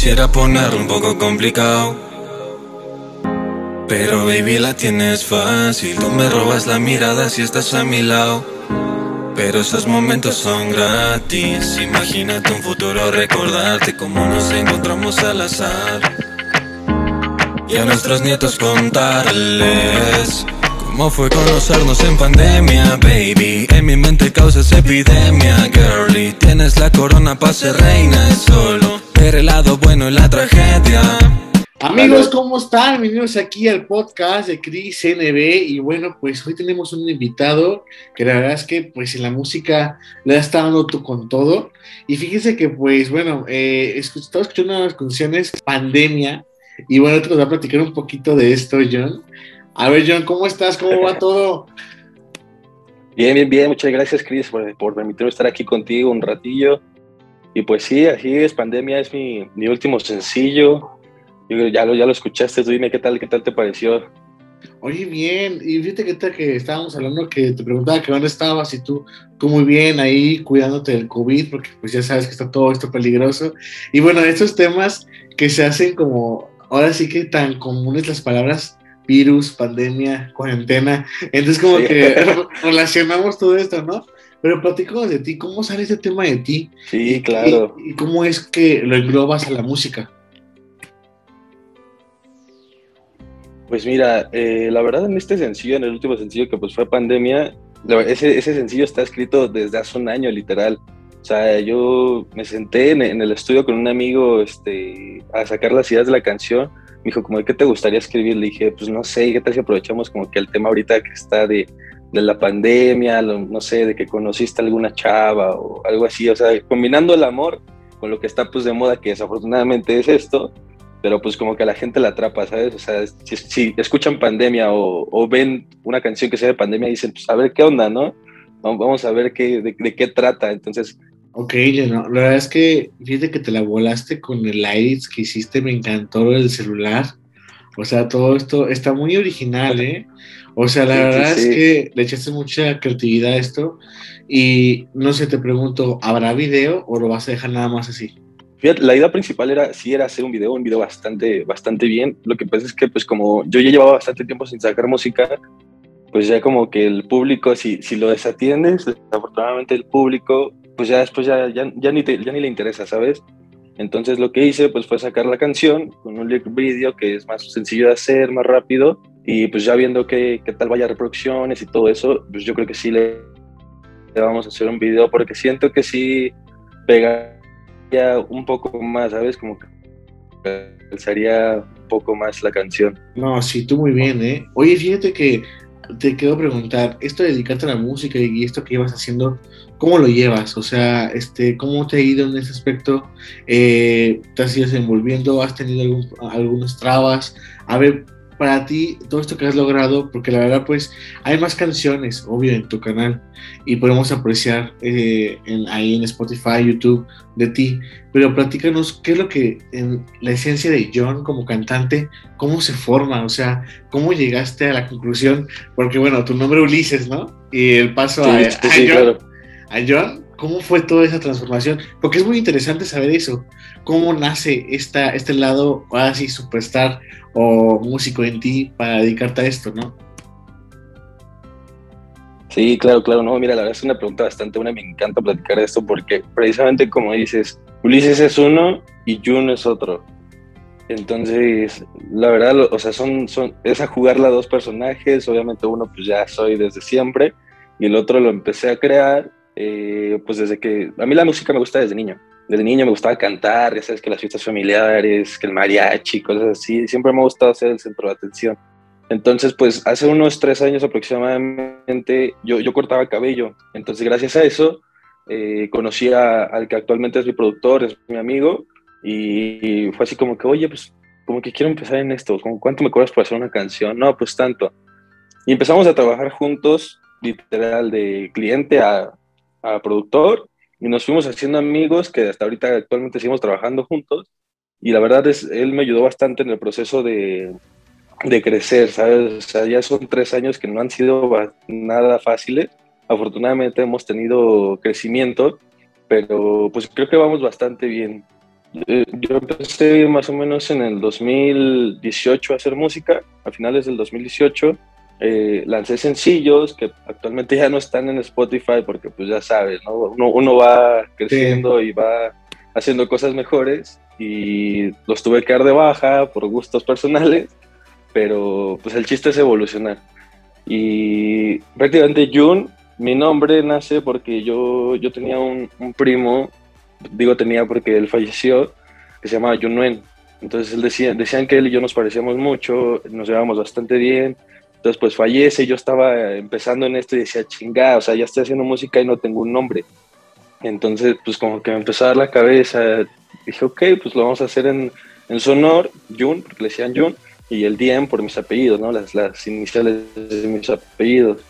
Quisiera ponerlo un poco complicado. Pero baby la tienes fácil. Tú me robas la mirada si estás a mi lado. Pero esos momentos son gratis. Imagínate un futuro recordarte como nos encontramos al azar. Y a nuestros nietos contarles cómo fue conocernos en pandemia, baby. En mi mente causas epidemia, girly. Tienes la corona para ser reina, es solo ver el lado bueno y la tragedia. Amigos, ¿cómo están? Bienvenidos aquí al podcast de Cris NB y bueno, pues hoy tenemos un invitado que la verdad es que pues en la música le ha estado dando con todo y fíjense que pues bueno, eh, estaba escuchando unas canciones Pandemia y bueno, te nos va a platicar un poquito de esto, John. A ver, John, ¿cómo estás? ¿Cómo va todo? Bien, bien, bien. Muchas gracias, Cris, por, por permitirme estar aquí contigo un ratillo. Y pues sí, así es, Pandemia es mi, mi último sencillo ya lo, ya lo escuchaste, dime qué tal, qué tal te pareció. Oye, bien, y fíjate que, que estábamos hablando que te preguntaba que dónde estabas y tú, tú muy bien ahí cuidándote del COVID, porque pues ya sabes que está todo esto peligroso. Y bueno, estos temas que se hacen como, ahora sí que tan comunes las palabras virus, pandemia, cuarentena, entonces como que relacionamos todo esto, ¿no? Pero platícanos de ti, ¿cómo sale ese tema de ti? Sí, claro. y cómo es que lo englobas a la música? Pues mira, eh, la verdad en este sencillo, en el último sencillo que pues fue pandemia, ese, ese sencillo está escrito desde hace un año literal. O sea, yo me senté en, el estudio con un amigo este, a sacar las ideas de la canción. Me dijo, como, ¿qué te gustaría escribir? Le dije, pues no sé, ¿qué tal si aprovechamos como que el tema ahorita que está de, de la pandemia, no sé, de que conociste alguna chava o algo así? O sea, combinando el amor con lo que está pues de moda, que desafortunadamente es esto, pero pues como que a la gente la atrapa, ¿sabes? O sea, si, escuchan pandemia o, ven una canción que sea de pandemia dicen, pues a ver qué onda, ¿no? Vamos a ver qué, de, qué trata, entonces... Ok, no, la verdad es que fíjate que te la volaste con el Iris que hiciste, me encantó el celular. O sea, todo esto está muy original, ¿eh? O sea, la verdad es que le echaste mucha creatividad a esto. Y no sé, te pregunto, ¿habrá video o lo vas a dejar nada más así? la idea principal era, sí, era hacer un video, un video bastante, bastante bien. Lo que pasa es que, pues, como yo ya llevaba bastante tiempo sin sacar música, pues ya como que el público, si, si lo desatiendes, desafortunadamente el público, pues ya después ya, ya, ya, ni ya ni le interesa, ¿sabes? Entonces lo que hice, pues, fue sacar la canción con un lyric video que es más sencillo de hacer, más rápido, y pues ya viendo qué, qué tal vaya reproducciones y todo eso, pues yo creo que sí le, le vamos a hacer un video porque siento que sí pega un poco más, ¿sabes? Como que pensaría un poco más la canción. No, sí, tú muy bien, ¿eh? Oye, fíjate que te quiero preguntar, esto de dedicarte a la música y esto que ibas haciendo, ¿cómo lo llevas? O sea, este, ¿cómo te ha ido en ese aspecto? Eh, ¿Te has ido desenvolviendo? ¿Has tenido algún, algunas trabas? A ver, para ti todo esto que has logrado, porque la verdad pues hay más canciones, obvio, en tu canal y podemos apreciar eh, en, ahí en Spotify, YouTube de ti, pero platícanos qué es lo que en la esencia de John como cantante, cómo se forma, o sea, cómo llegaste a la conclusión, porque bueno, tu nombre Ulises, ¿no? Y el paso a, John, a John, ¿cómo fue toda esa transformación? Porque es muy interesante saber eso, cómo nace esta, este lado así superstar o músico en ti para dedicarte a esto, ¿no? Sí, claro, claro, no, mira, la verdad es una pregunta bastante buena, me encanta platicar esto porque precisamente como dices, Ulises es uno y Jun es otro. Entonces, la verdad, o sea, son, son, es a jugar a dos personajes, obviamente uno pues ya soy desde siempre y el otro lo empecé a crear eh, pues desde que, a mí la música me gusta desde niño, desde niño me gustaba cantar, ya sabes que las fiestas familiares, que el mariachi, cosas así, siempre me ha gustado ser el centro de atención. Entonces, pues hace unos tres años aproximadamente yo, yo cortaba cabello. Entonces, gracias a eso, eh, conocí al que actualmente es mi productor, es mi amigo, y, fue así como que, oye, pues como que quiero empezar en esto, como cuánto me cobras por hacer una canción, no, pues tanto. Y empezamos a trabajar juntos, literal, de cliente a, a productor, y nos fuimos haciendo amigos que hasta ahorita actualmente seguimos trabajando juntos y la verdad es, él me ayudó bastante en el proceso de, de crecer, ¿sabes? Ya son tres años que no han sido nada fáciles. Afortunadamente hemos tenido crecimiento, pero pues creo que vamos bastante bien. Eh, yo empecé más o menos en el 2018 a hacer música, a finales del 2018. Eh, lancé sencillos que actualmente ya no están en Spotify porque pues ya sabes, ¿no? uno, va creciendo y va haciendo cosas mejores y los tuve que dar de baja por gustos personales, pero pues el chiste es evolucionar. Y prácticamente June, mi nombre nace porque yo, yo tenía un, un primo digo tenía porque él falleció, que se llamaba Junuen. Entonces él decía, decían que él y yo nos parecíamos mucho, nos llevábamos bastante bien. Entonces pues fallece, yo estaba empezando en esto y decía, chingada, o sea, ya estoy haciendo música y no tengo un nombre. Entonces pues como que me empezó a dar la cabeza, dije, ok, pues lo vamos a hacer en, en su honor, Jun, porque le decían Jun, y el Diem por mis apellidos, ¿no? Las, las iniciales de mis apellidos.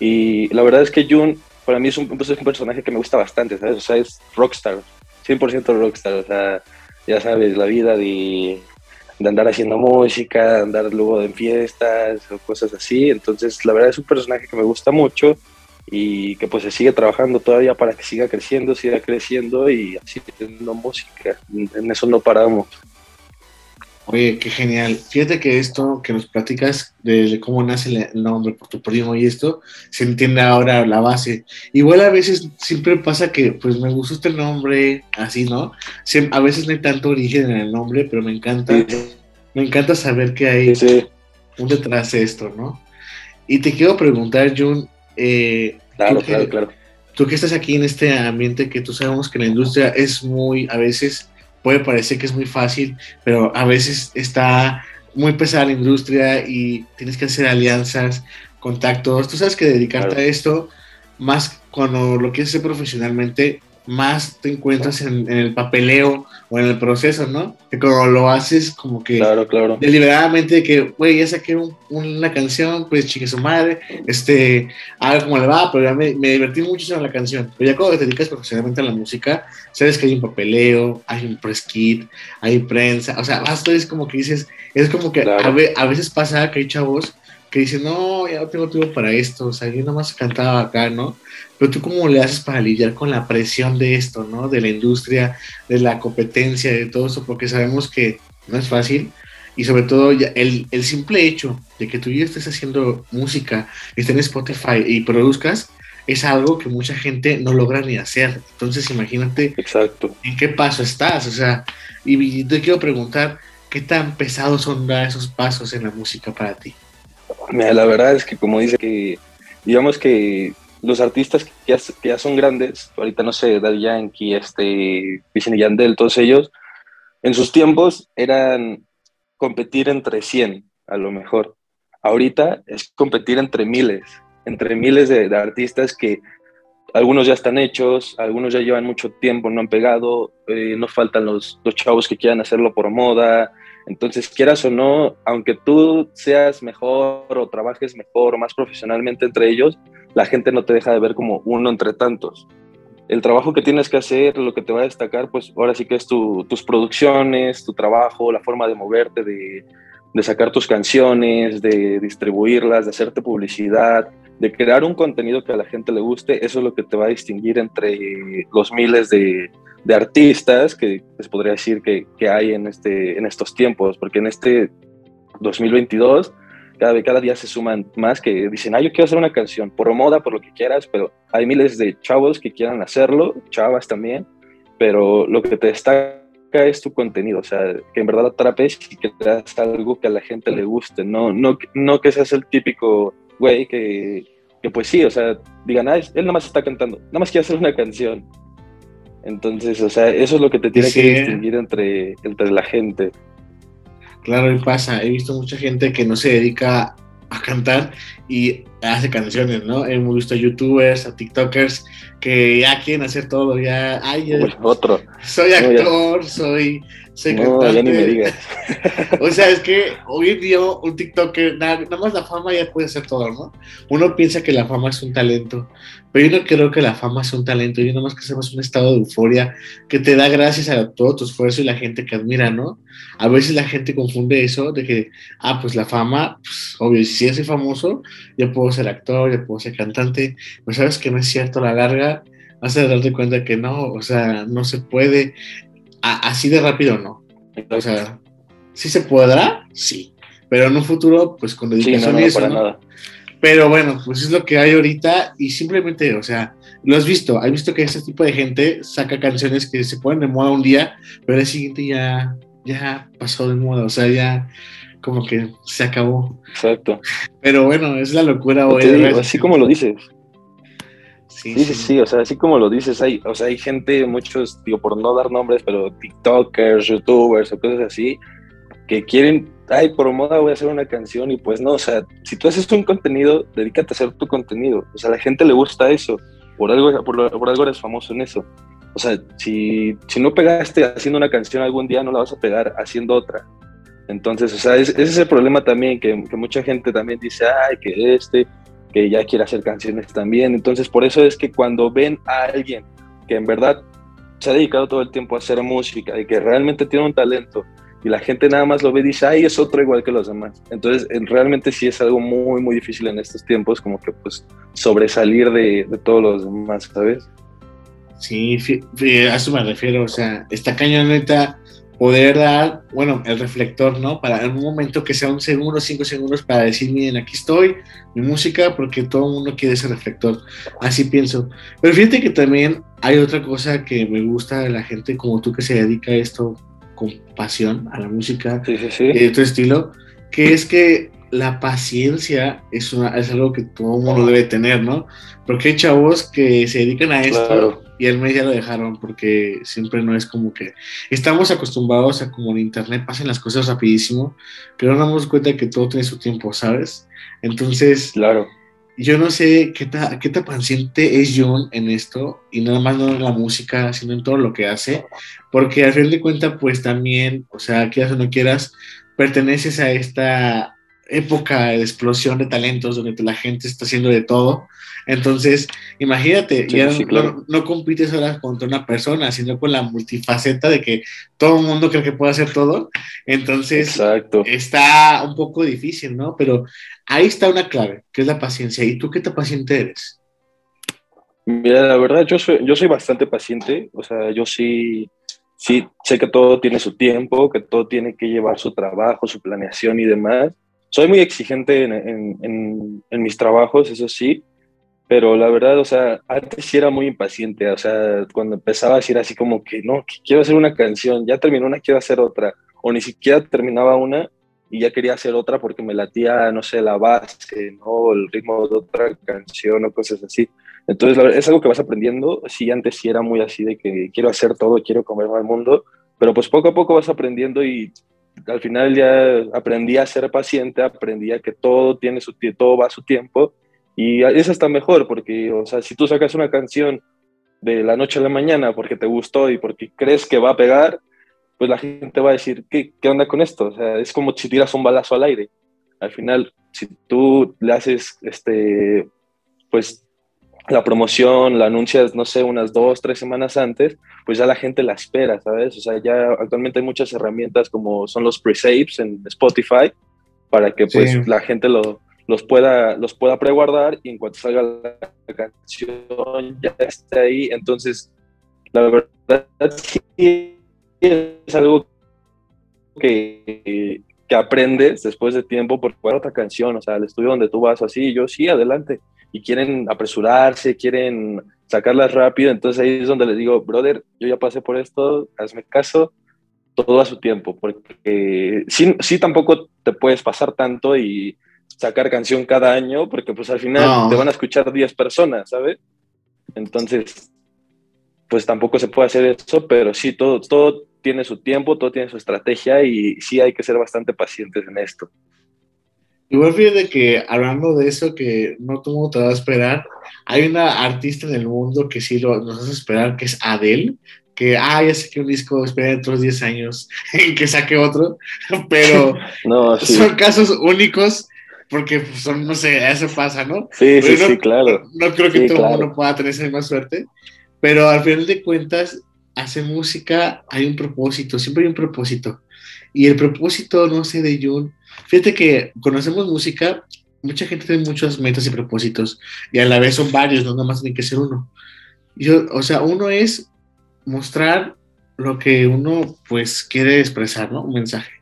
Y la verdad es que Jun para mí es un, es un personaje que me gusta bastante, ¿sabes? O sea, es rockstar, 100% rockstar, o sea, ya sabes, la vida de, de andar haciendo música, de andar luego en fiestas o cosas así. Entonces, la verdad es un personaje que me gusta mucho y que pues se sigue trabajando todavía para que siga creciendo, siga creciendo y haciendo música. En eso no paramos. Oye, qué genial. Fíjate que esto que nos platicas de cómo nace el nombre por tu primo y esto, se entiende ahora la base. Igual a veces siempre pasa que, pues me gustó este nombre, así, ¿no? a veces no hay tanto origen en el nombre, pero me encanta, me encanta saber que hay un detrás de esto, ¿no? Y te quiero preguntar, Jun, eh, claro, claro, claro. Tú que estás aquí en este ambiente que tú sabemos que la industria es muy, a veces puede parecer que es muy fácil, pero a veces está muy pesada la industria y tienes que hacer alianzas, contactos. Tú sabes que dedicarte a esto, más cuando lo quieres hacer profesionalmente, más te encuentras en, el papeleo o en el proceso, ¿no? Que cuando lo haces como que claro, claro. deliberadamente que, güey, ya saqué una canción, pues chique su madre, este, a ver cómo le va, pero ya me, me divertí mucho en la canción. Pero ya cuando te dedicas profesionalmente a la música, sabes que hay un papeleo, hay un press kit, hay prensa, o sea, esto es como que dices, es como que a, a veces pasa que hay chavos que dicen, no, ya no tengo tiempo para esto, o sea, yo nomás cantaba acá, ¿no? Pero tú cómo le haces para lidiar con la presión de esto, ¿no? De la industria, de la competencia, de todo eso, porque sabemos que no es fácil y sobre todo el, el simple hecho de que tú ya estés haciendo música, estés en Spotify y produzcas, es algo que mucha gente no logra ni hacer. Entonces imagínate Exacto. en qué paso estás, o sea, y te quiero preguntar, ¿qué tan pesados son esos pasos en la música para ti? Mira, la verdad es que como dice que, digamos que los artistas que ya, son grandes, ahorita no sé, Daddy Yankee, este, Wisin y Yandel, todos ellos, en sus tiempos eran competir entre 100, a lo mejor. Ahorita es competir entre miles, entre miles de, artistas que algunos ya están hechos, algunos ya llevan mucho tiempo, no han pegado, eh, no faltan los, los chavos que quieran hacerlo por moda, entonces, quieras o no, aunque tú seas mejor o trabajes mejor o más profesionalmente entre ellos, la gente no te deja de ver como uno entre tantos. El trabajo que tienes que hacer, lo que te va a destacar, pues ahora sí que es tus producciones, tu trabajo, la forma de moverte, de, sacar tus canciones, de distribuirlas, de hacerte publicidad, de crear un contenido que a la gente le guste, eso es lo que te va a distinguir entre los miles de, de artistas que les podría decir que, que, hay en, este, en estos tiempos, porque en este 2022 cada, cada día se suman más que dicen, ah, yo quiero hacer una canción, por moda, por lo que quieras, pero hay miles de chavos que quieran hacerlo, chavas también, pero lo que te destaca es tu contenido, o sea, que en verdad atrapes y que te algo que a la gente le guste, no, no, no que seas el típico güey que, que pues sí, o sea, digan, ah, él nada más está cantando, nada más quiere hacer una canción, entonces, o sea, eso es lo que te tiene que distinguir entre, entre la gente. Claro, y pasa. He visto mucha gente que no se dedica a cantar y hace canciones, ¿no? Hemos visto a youtubers, a tiktokers que ya quieren hacer todo, ya, ay, otro. Soy actor, soy no, ya ni me digas. o sea, es que hoy en día un TikToker, nada, nada, más la fama ya puede ser todo, ¿no? Uno piensa que la fama es un talento, pero yo no creo que la fama es un talento, yo nada más que hacemos un estado de euforia que te da gracias a todo tu esfuerzo y la gente que admira, ¿no? A veces la gente confunde eso de que, ah, pues la fama, pues obvio, si soy famoso, yo puedo ser actor, yo puedo ser cantante, pero sabes que no es cierto, a la larga vas a darte cuenta que no, o sea, no se puede así de rápido no. O sea, ¿sí se podrá? Sí. Pero en un futuro, pues con dedicación sí, no, para nada. Pero bueno, pues es lo que hay ahorita y simplemente, o sea, lo has visto, has visto que ese tipo de gente saca canciones que se ponen de moda un día, pero el siguiente ya, ya pasó de moda, o sea, ya como que se acabó. Exacto. Pero bueno, es la locura hoy. así como lo dices. Sí sí, sí o sea, así como lo dices, hay, o sea, hay gente, muchos, digo, por no dar nombres, pero TikTokers, YouTubers o cosas así, que quieren, ay, por moda voy a hacer una canción y pues no, o sea, si tú haces un contenido, dedícate a hacer tu contenido, o sea, a la gente le gusta eso, por algo, por, por algo eres famoso en eso. O sea, si, si no pegaste haciendo una canción algún día, no la vas a pegar haciendo otra. Entonces, o sea, ese es el problema también, que, mucha gente también dice, ay, que este, que ya quiere hacer canciones también. Entonces, por eso es que cuando ven a alguien que en verdad se ha dedicado todo el tiempo a hacer música y que realmente tiene un talento y la gente nada más lo ve y dice, ay, es otro igual que los demás. Entonces, realmente sí es algo muy, muy difícil en estos tiempos, como que pues sobresalir de, de todos los demás, ¿sabes? Sí, a eso me refiero, o sea, esta cañoneta poder dar, bueno, el reflector, ¿no? Para en un momento que sea un segundo, cinco segundos para decir, miren, aquí estoy, mi música, porque todo el mundo quiere ese reflector. Así pienso. Pero fíjate que también hay otra cosa que me gusta de la gente como tú que se dedica a esto con pasión, a la música sí, sí, sí. y de tu estilo, que es que la paciencia es, una, es algo que todo mundo debe tener, ¿no? Porque hay chavos que se dedican a esto. Claro y el mes ya lo dejaron porque siempre no es como que estamos acostumbrados a como en internet pasen las cosas rapidísimo, pero no nos damos cuenta que todo tiene su tiempo, ¿sabes? Entonces, claro. Yo no sé qué tan qué paciente es John en esto, y nada más no en la música, sino en todo lo que hace, porque al fin de cuentas, pues también, o sea, quieras o no quieras, perteneces a esta época de explosión de talentos donde la gente está haciendo de todo entonces, imagínate, ya no, compites ahora contra una persona, sino con la multifaceta de que todo el mundo cree que puede hacer todo. Entonces, está un poco difícil, ¿no? Pero ahí está una clave, que es la paciencia. ¿Y tú qué tan paciente eres? Mira, la verdad, yo soy, yo soy bastante paciente. O sea, yo sí, sí sé que todo tiene su tiempo, que todo tiene que llevar su trabajo, su planeación y demás. Soy muy exigente en mis trabajos, eso sí, pero la verdad, o sea, antes sí era muy impaciente, o sea, cuando empezaba a decir así como que no, quiero hacer una canción, ya terminó una, quiero hacer otra, o ni siquiera terminaba una y ya quería hacer otra porque me latía, no sé, la base, ¿no? El ritmo de otra canción o cosas así. Entonces, es algo que vas aprendiendo. Sí, antes sí era muy así de que quiero hacer todo, quiero comerme al mundo, pero pues poco a poco vas aprendiendo y al final ya aprendí a ser paciente, aprendí a que todo tiene su todo va a su tiempo y eso está mejor, porque, o sea, si tú sacas una canción de la noche a la mañana porque te gustó y porque crees que va a pegar, pues la gente va a decir, ¿qué, qué onda con esto? O sea, es como si tiras un balazo al aire. Al final, si tú le haces, este, pues, la promoción, la anuncias, no sé, unas dos, tres semanas antes, pues ya la gente la espera, ¿sabes? O sea, ya actualmente hay muchas herramientas como son los pre-saves en Spotify para que pues la gente lo, los pueda, los pueda preguardar y en cuanto salga la canción ya esté ahí. Entonces, la verdad sí es algo que, que aprendes después de tiempo por otra canción, o sea, el estudio donde tú vas así, yo sí, adelante. Y quieren apresurarse, quieren sacarlas rápido, entonces ahí es donde les digo, brother, yo ya pasé por esto, hazme caso, todo a su tiempo, porque sí, sí tampoco te puedes pasar tanto y sacar canción cada año, porque pues al final te van a escuchar 10 personas, ¿sabes? Entonces, pues tampoco se puede hacer eso, pero sí, todo, todo tiene su tiempo, todo tiene su estrategia y sí hay que ser bastante pacientes en esto. Igual fíjate que hablando de eso que no todo mundo te va a esperar, hay una artista en el mundo que sí lo, nos hace esperar, que es Adele, que, ah, ya sé que un disco espera otros 10 años en que saque otro, pero no, son casos únicos porque pues, son, no sé, eso pasa, ¿no? Sí, sí, sí, claro. No, creo que todo el mundo pueda tener esa misma suerte, pero al final de cuentas, hacer música hay un propósito, siempre hay un propósito. Y el propósito, no sé, de Jun, fíjate que conocemos música, mucha gente tiene muchas metas y propósitos, y a la vez son varios, no nada más tiene que ser uno. Yo, o sea, uno es mostrar lo que uno pues quiere expresar, ¿no? Un mensaje.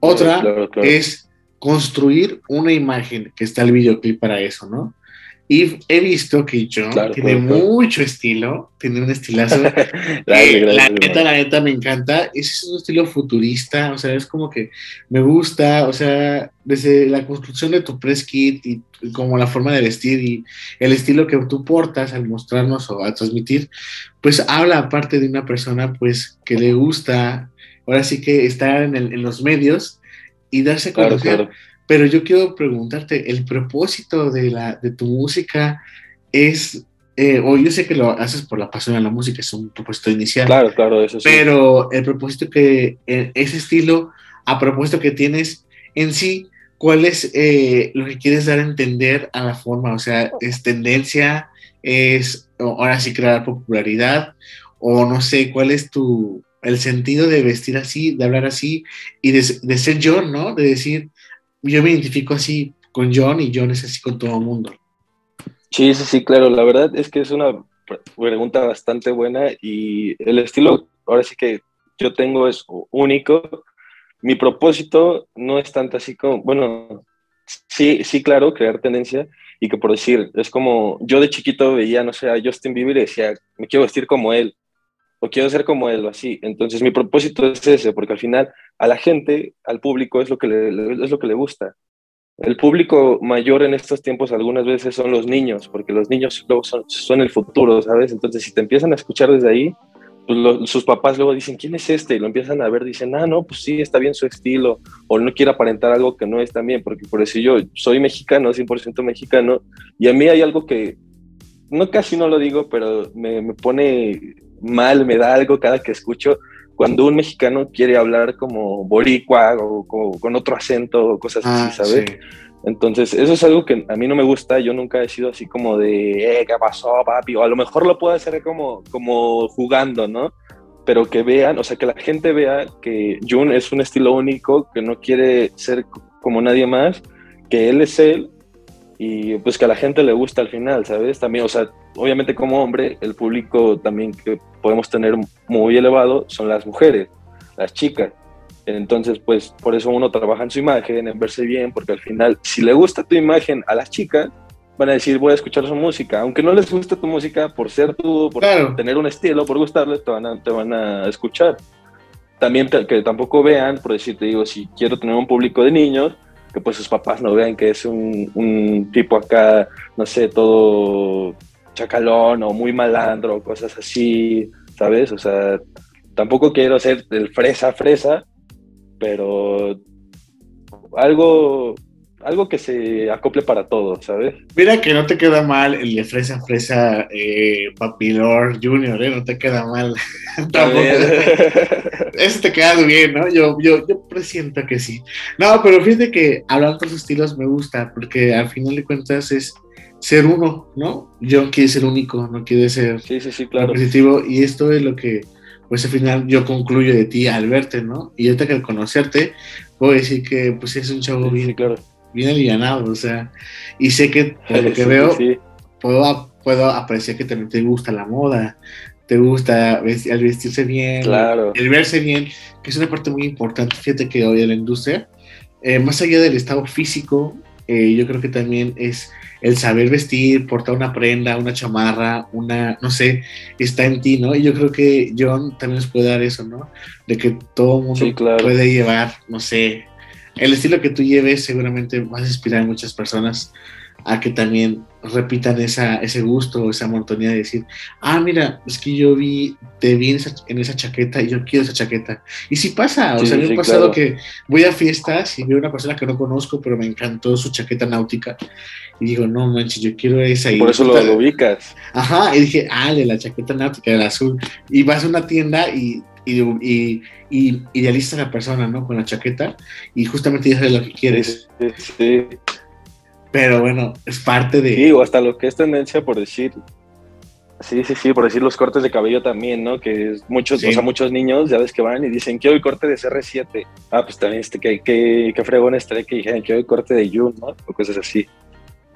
Otra es construir una imagen, que está el videoclip para eso, ¿no? Y he visto que John tiene mucho estilo, tiene un estilazo. la neta, la neta me encanta. Es un estilo futurista, o sea, es como que me gusta, o sea, desde la construcción de tu press kit y como la forma de vestir y el estilo que tú portas al mostrarnos o a transmitir, pues habla aparte de una persona pues que le gusta, ahora sí que estar en, en los medios y darse a conocer. Pero yo quiero preguntarte, ¿el propósito de, la, de tu música es, eh, o yo sé que lo haces por la pasión a la música, es un propósito inicial. Claro, claro, eso sí. Pero el propósito que, eh, ese estilo, a propósito que tienes en sí, ¿cuál es eh, lo que quieres dar a entender a la forma? O sea, ¿es tendencia? ¿Es ahora sí crear popularidad? O no sé, ¿cuál es tu, el sentido de vestir así, de hablar así y de, de ser yo, ¿no? De decir, yo me identifico así con John y John es así con todo el mundo. Sí, sí, sí, claro. La verdad es que es una pregunta bastante buena y el estilo, ahora sí que yo tengo es único. Mi propósito no es tanto así como, bueno, sí, sí, claro, crear tendencia y que por decir, es como yo de chiquito veía, no sé, a Justin Bieber y decía, me quiero vestir como él o quiero ser como él o así. Entonces mi propósito es ese, porque al final a la gente, al público, es lo que le, es lo que le gusta. El público mayor en estos tiempos algunas veces son los niños, porque los niños luego son, el futuro, ¿sabes? Entonces si te empiezan a escuchar desde ahí, pues sus papás luego dicen, ¿quién es este? Y lo empiezan a ver, dicen, ah, no, pues sí, está bien su estilo, o no quiere aparentar algo que no es tan bien, porque por eso yo soy mexicano, 100% mexicano, y a mí hay algo que, no casi no lo digo, pero me, me pone mal, me da algo cada que escucho cuando un mexicano quiere hablar como boricua o, con otro acento o cosas así, ah, ¿sabes? Entonces, eso es algo que a mí no me gusta. Yo nunca he sido así como de, eh, ¿qué pasó, papi? O a lo mejor lo puedo hacer como, como jugando, ¿no? Pero que vean, o sea, que la gente vea que Jun es un estilo único, que no quiere ser como nadie más, que él es él y pues que a la gente le gusta al final, ¿sabes? También, o sea, obviamente como hombre, el público también que podemos tener muy elevado son las mujeres, las chicas. Entonces, pues por eso uno trabaja en su imagen, en verse bien, porque al final, si le gusta tu imagen a las chicas, van a decir, voy a escuchar su música. Aunque no les guste tu música, por ser tú, por tener un estilo, por gustarles, te van a, te van a escuchar. También que tampoco vean, por decir, te digo, si quiero tener un público de niños, que pues sus papás no vean que es un, tipo acá, no sé, todo chacalón o muy malandro, cosas así, ¿sabes? O sea, tampoco quiero ser el fresa fresa, pero algo algo que se acople para todos, ¿sabes? Mira que no te queda mal el de Fresa Fresa eh, Papilor Junior, ¿eh? No te queda mal. Eso te queda bien, ¿no? Yo, yo, yo presiento que sí. No, pero fíjate que hablando de estilos me gusta, porque al final de cuentas es ser uno, ¿no? Yo quiere ser único, no quiere ser sí, sí, sí, claro. positivo. Y esto es lo que, pues al final yo concluyo de ti al verte, ¿no? Y ahorita que al conocerte, puedo decir que pues es un chavo bien, claro bien alivianado, o sea, y sé que por lo que veo, Puedo, puedo apreciar que también te gusta la moda, te gusta el vestirse bien, el verse bien, que es una parte muy importante, fíjate que hoy en la industria, eh, más allá del estado físico, eh, yo creo que también es el saber vestir, portar una prenda, una chamarra, una, no sé, está en ti, ¿no? Y yo creo que John también nos puede dar eso, ¿no? De que todo mundo puede llevar, no sé, el estilo que tú lleves seguramente vas a inspirar a muchas personas a que también repitan esa, ese gusto, esa monotonía de decir, ah, mira, es que yo vi, te vi en esa, chaqueta y yo quiero esa chaqueta. Y sí pasa, o sea, me ha pasado que voy a fiestas y veo una persona que no conozco, pero me encantó su chaqueta náutica. Y digo, no manches, yo quiero esa. Por eso lo, ubicas. Ajá, y dije, ah, de la chaqueta náutica, del azul. Y vas a una tienda y y, y, idealiza a la persona, ¿no? Con la chaqueta y justamente dices lo que quieres. Sí, Pero bueno, es parte de... Sí, o hasta lo que es tendencia por decir... Sí, sí, sí, por decir los cortes de cabello también, ¿no? Que muchos, o sea, muchos niños, ya ves que van y dicen, quiero el corte de CR7. Ah, pues también este, que, que, que fregón este que dijeron, quiero el corte de June, ¿no? O cosas así.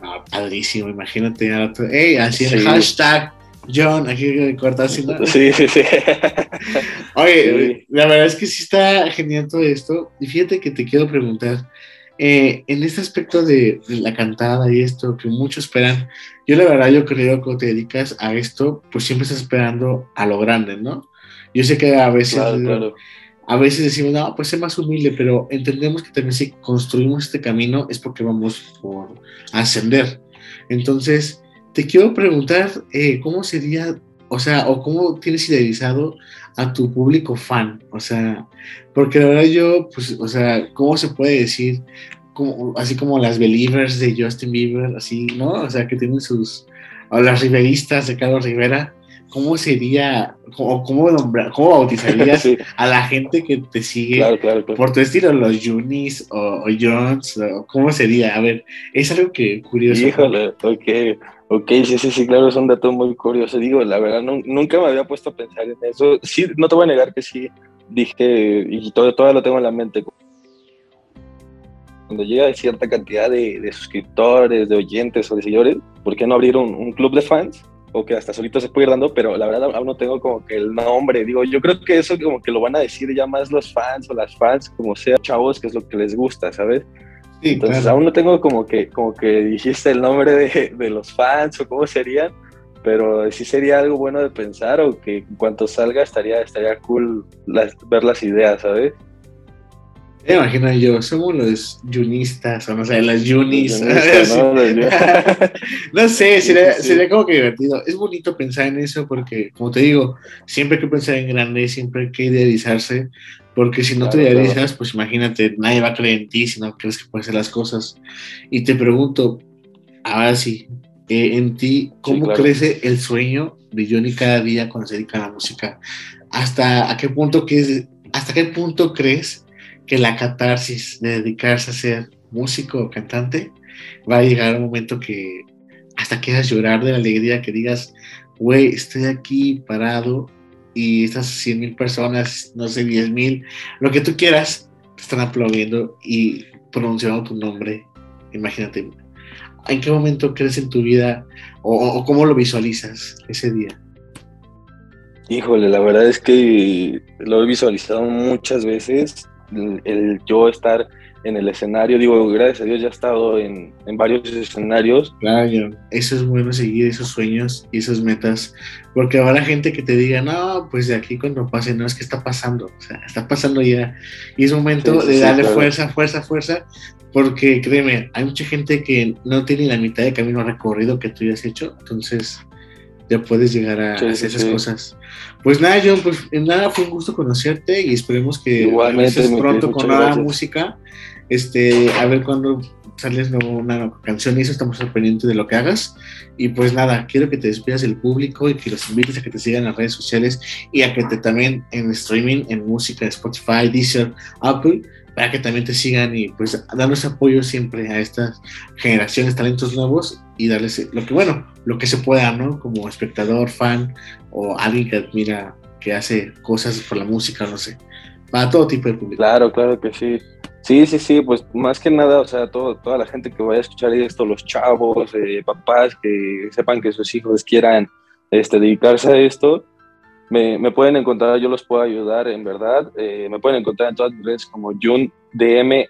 Ah, padrísimo, imagínate. Hey, así el hashtag John, aquí cortas. ¿sí, sí, sí, sí. Oye, la verdad es que sí está genial todo esto. Y fíjate que te quiero preguntar, eh, en este aspecto de, la cantada y esto que muchos esperan, yo la verdad yo creo que cuando te dedicas a esto, pues siempre estás esperando a lo grande, ¿no? Yo sé que a veces, a veces decimos, no, pues es más humilde, pero entendemos que también si construimos este camino es porque vamos por ascender. Entonces, te quiero preguntar, eh, ¿cómo sería, o sea, o cómo tienes idealizado a tu público fan? O sea, porque la verdad yo, pues, o sea, ¿cómo se puede decir? Como, así como las believers de Justin Bieber, así, ¿no? O sea, que tienen sus, o las riveristas de Carlos Rivera, ¿cómo sería, cómo, cómo, nombrar, cómo bautizarías a la gente que te sigue por tu estilo, los Junis o, Jones? ¿Cómo sería? A ver, es algo que curioso. Híjole, ok, ok, sí, sí, sí, claro, es un dato muy curioso. Digo, la verdad, nunca me había puesto a pensar en eso. Sí, no te voy a negar que sí, dije, y todo, todavía lo tengo en la mente. Cuando llega cierta cantidad de, suscriptores, de oyentes o de seguidores, ¿por qué no abrir un, un club de fans? o que hasta solito se puede ir dando, pero la verdad aún no tengo como que el nombre. Digo, yo creo que eso como que lo van a decir ya más los fans o las fans, como sea, chavos, que es lo que les gusta, ¿sabes? Sí, Entonces aún no tengo como que, como que dijiste el nombre de, de, los fans o cómo serían, pero sí sería algo bueno de pensar o que en cuanto salga estaría, estaría cool ver las ideas, ¿sabes? Me imagino yo, somos los yunistas, o no sé, las yunis. ¿no? sé, sería, como que divertido. Es bonito pensar en eso porque, como te digo, siempre hay que pensar en grande, siempre hay que idealizarse, porque si no te idealizas, pues imagínate, nadie va a creer en ti si no crees que puedes hacer las cosas. Y te pregunto, ahora sí, eh, en ti, ¿cómo crece el sueño de Johnny cada día cuando se dedica a la música? ¿Hasta a qué punto, que hasta qué punto crees? que la catarsis de dedicarse a ser músico o cantante va a llegar un momento que hasta quieras llorar de la alegría, que digas, güey, estoy aquí parado y estas 100 mil personas, no sé, 10 mil, lo que tú quieras, te están aplaudiendo y pronunciando tu nombre. Imagínate, ¿en qué momento crees en tu vida o, o cómo lo visualizas ese día? Híjole, la verdad es que lo he visualizado muchas veces el, yo estar en el escenario, digo, gracias a Dios ya he estado en, en, varios escenarios. Claro, eso es bueno seguir esos sueños y esas metas, porque habrá gente que te diga, no, pues de aquí cuando pase, no es que está pasando, o sea, está pasando ya. Y es momento de darle fuerza, fuerza, fuerza, porque créeme, hay mucha gente que no tiene la mitad de camino recorrido que tú ya has hecho, entonces ya puedes llegar a hacer esas cosas. Pues nada, John, pues nada, fue un gusto conocerte y esperemos que Igualmente, pronto con nueva música. Este, a ver cuándo sales una canción y eso estamos pendientes de lo que hagas. Y pues nada, quiero que te despidas del público y que los invites a que te sigan en las redes sociales y a que te también en streaming, en música, Spotify, Deezer, Apple, para que también te sigan y pues darles apoyo siempre a estas generaciones, talentos nuevos y darles lo que, bueno, lo que se pueda, ¿no? Como espectador, fan o alguien que admira, que hace cosas por la música, no sé, para todo tipo de público. Claro, claro que sí. Sí, sí, sí, pues más que nada, o sea, todo, toda la gente que vaya a escuchar esto, los chavos, eh, papás que sepan que sus hijos quieran este, dedicarse a esto, me, pueden encontrar, yo los puedo ayudar, en verdad. Eh, me pueden encontrar en todas mis redes como JunDMMX,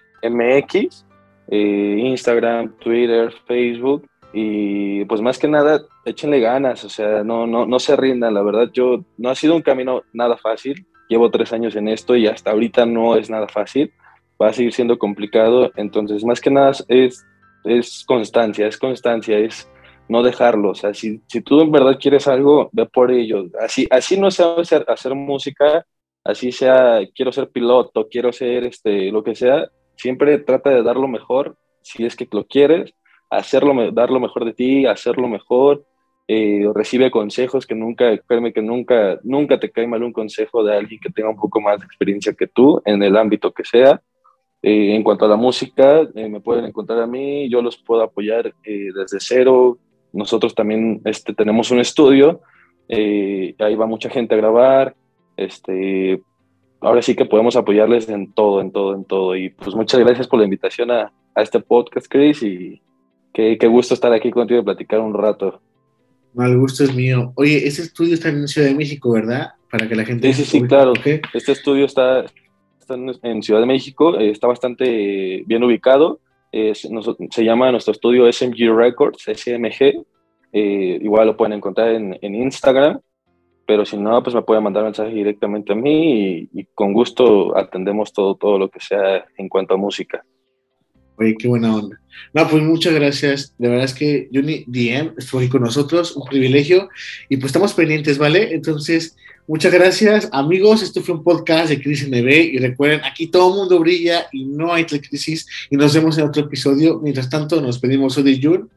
eh, Instagram, Twitter, Facebook. Y pues más que nada, échenle ganas, o sea, no, no, no se rindan. La verdad, yo no ha sido un camino nada fácil. Llevo tres años en esto y hasta ahorita no es nada fácil. Va a seguir siendo complicado. Entonces, más que nada es, es constancia, es constancia, es no dejarlo. O sea, si, si tú en verdad quieres algo, ve por ello. Así, así no sea hacer, hacer música, así sea, quiero ser piloto, quiero ser este, lo que sea, siempre trata de dar lo mejor, si es que lo quieres, hacerlo, dar lo mejor de ti, hacerlo mejor, eh, recibe consejos que nunca, créeme que nunca, nunca te cae mal un consejo de alguien que tenga un poco más de experiencia que tú en el ámbito que sea. Eh, en cuanto a la música, eh, me pueden encontrar a mí, yo los puedo apoyar desde cero, nosotros también este, tenemos un estudio, eh, ahí va mucha gente a grabar, este, ahora sí que podemos apoyarles en todo, en todo, en todo. Y pues muchas gracias por la invitación a, a este podcast, Chris, y qué, qué, gusto estar aquí contigo y platicar un rato. Mal gusto es mío. Oye, ese estudio está en Ciudad de México, ¿verdad? Para que la gente... Sí, sí, sí, claro. Este estudio está, en Ciudad de México, eh, está bastante bien ubicado. se llama nuestro estudio SMG Records, SMG. Eh, igual lo pueden encontrar en, en, Instagram, pero si no, pues me pueden mandar mensaje directamente a mí y, con gusto atendemos todo, todo lo que sea en cuanto a música. Oye, qué buena onda. No, pues muchas gracias. De verdad es que Juni DM estuvo aquí con nosotros, un privilegio. Y pues estamos pendientes, ¿vale? Entonces, muchas gracias, amigos. Esto fue un podcast de Crisis MB. Y recuerden, aquí todo el mundo brilla y no hay crisis. Y nos vemos en otro episodio. Mientras tanto, nos pedimos hoy de Jun.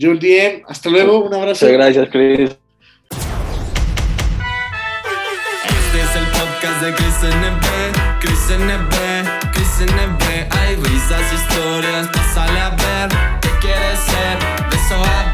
Jun DM, hasta luego. Un abrazo. Muchas gracias, Chris. Este es el podcast de Chris NB. Chris NB. Hay risas, historias, pásale a ver qué quieres ser, de eso a ver.